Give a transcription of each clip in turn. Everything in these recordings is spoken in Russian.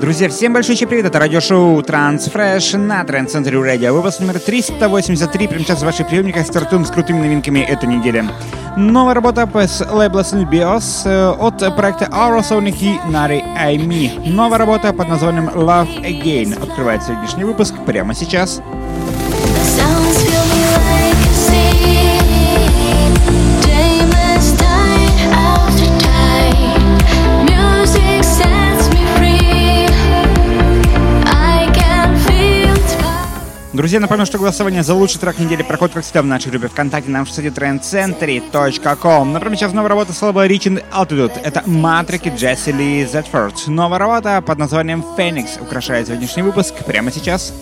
Друзья, всем большой привет, это радиошоу Transfresh на Тренд Центре Радио. Выпуск номер 383, прямо сейчас в ваших приемниках стартуем с крутыми новинками этой недели. Новая работа с лейбла Synebios э, от проекта Aurosonic и Nari Aimi. Новая работа под названием Love Again открывает сегодняшний выпуск прямо сейчас. Друзья, напомню, что голосование за лучший трек недели проходит, как всегда, в нашей группе ВКонтакте на сайте trendcentury.com. Например, сейчас новая работа слова Reaching Altitude. Это Матрики Джесси Ли Зетфорд. Новая работа под названием Phoenix украшает сегодняшний выпуск прямо сейчас.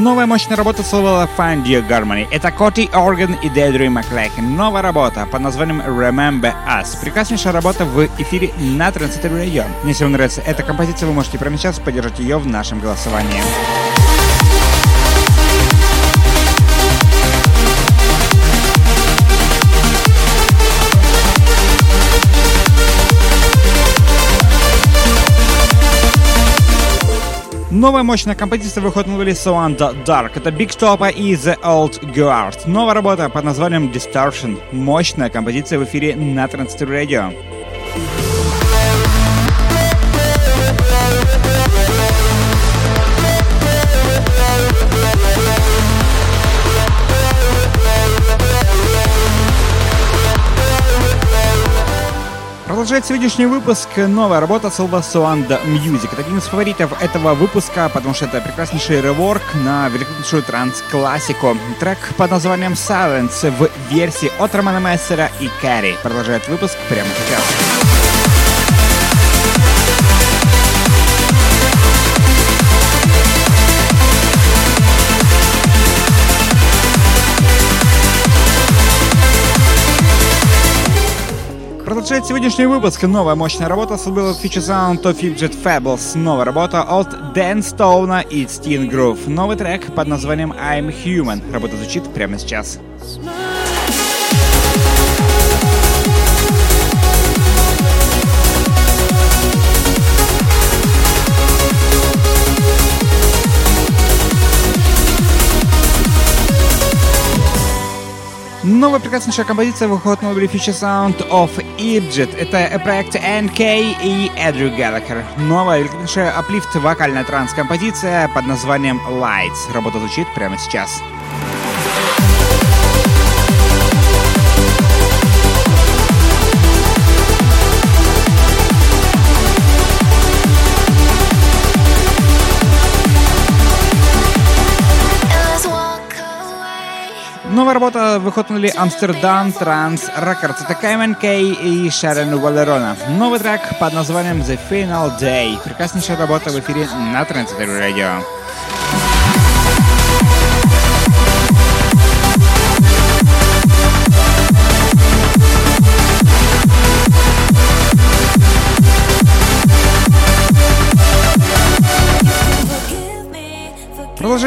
Новая мощная работа слова Find Your Harmony. Это Коти Орган и Дейдри Маклейкен. Новая работа под названием Remember Us. Прекраснейшая работа в эфире на Транситер Radio. Если вам нравится эта композиция, вы можете прямо сейчас поддержать ее в нашем голосовании. Новая мощная композиция выходит на лейбле So Dark. Это Big Top и The Old Guard. Новая работа под названием Distortion. Мощная композиция в эфире на Transistor Radio. Продолжает сегодняшний выпуск новая работа с Sound Music. Это один из фаворитов этого выпуска, потому что это прекраснейший реворк на великолепнейшую транс-классику. Трек под названием Silence в версии от Романа Мессера и Кэрри. Продолжает выпуск прямо сейчас. Продолжает сегодняшний выпуск новая мощная работа с лейбла Future Sound of Fidget Fables. Новая работа от Дэн Стоуна и Steen Groove. Новый трек под названием I'm Human. Работа звучит прямо сейчас. Новая прекраснейшая композиция выходит на Future Sound of Egypt. Это проект NK и Эдрю Галлахер. Новая великолепнейшая аплифт вокальная транс-композиция под названием Lights. Работа звучит прямо сейчас. Новая работа выходит на Амстердам Транс Records. Это Каймен Кей и Шарен Валерона. Новый трек под названием The Final Day. Прекраснейшая работа в эфире на Транситер Радио.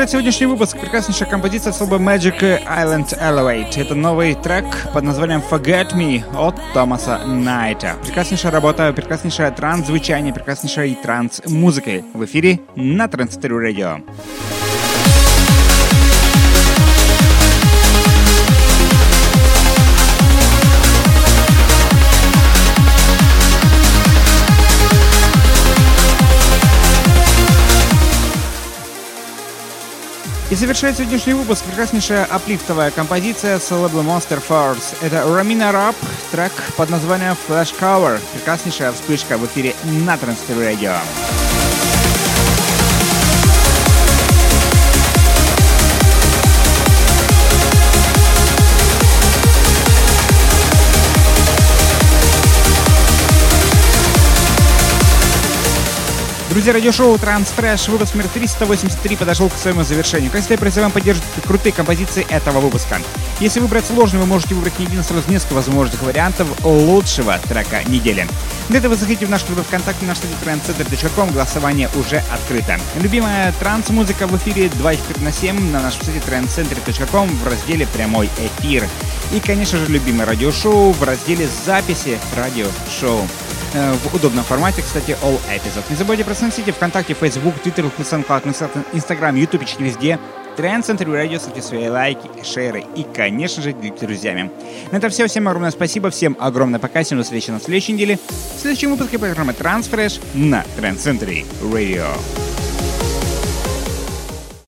Продолжает сегодняшний выпуск прекраснейшая композиция с Magic Island Elevate. Это новый трек под названием Forget Me от Томаса Найта. Прекраснейшая работа, прекраснейшее транс-звучание, прекраснейшая транс-музыкой в эфире на Транситорию Радио. И завершает сегодняшний выпуск прекраснейшая аплифтовая композиция с лейбла Monster Force. Это Рамина Рап, трек под названием Flash Cover. Прекраснейшая вспышка в эфире на Transfer Radio. Друзья, радиошоу Transfresh, выпуск номер 383 подошел к своему завершению. Как всегда, призываем поддерживать крутые композиции этого выпуска. Если выбрать сложный, вы можете выбрать не один, а сразу несколько возможных вариантов лучшего трека недели. Для этого заходите в наш группу ВКонтакте на сайте trendcenter.com, голосование уже открыто. Любимая транс-музыка в эфире 24 на 7 на нашем сайте trendcenter.com в разделе «Прямой эфир». И, конечно же, любимое радиошоу в разделе «Записи радиошоу». Э, в удобном формате, кстати, All Episodes. Не забудьте про сносите ВКонтакте, Facebook, Twitter, SoundCloud, Instagram, YouTube, почти везде. Тренд Центр Радио, ставьте свои лайки, шеры и, конечно же, делитесь друзьями. На этом все. Всем огромное спасибо. Всем огромное пока. Всем до встречи на следующей неделе. В следующем выпуске программы Transfresh на Тренд Центре Радио.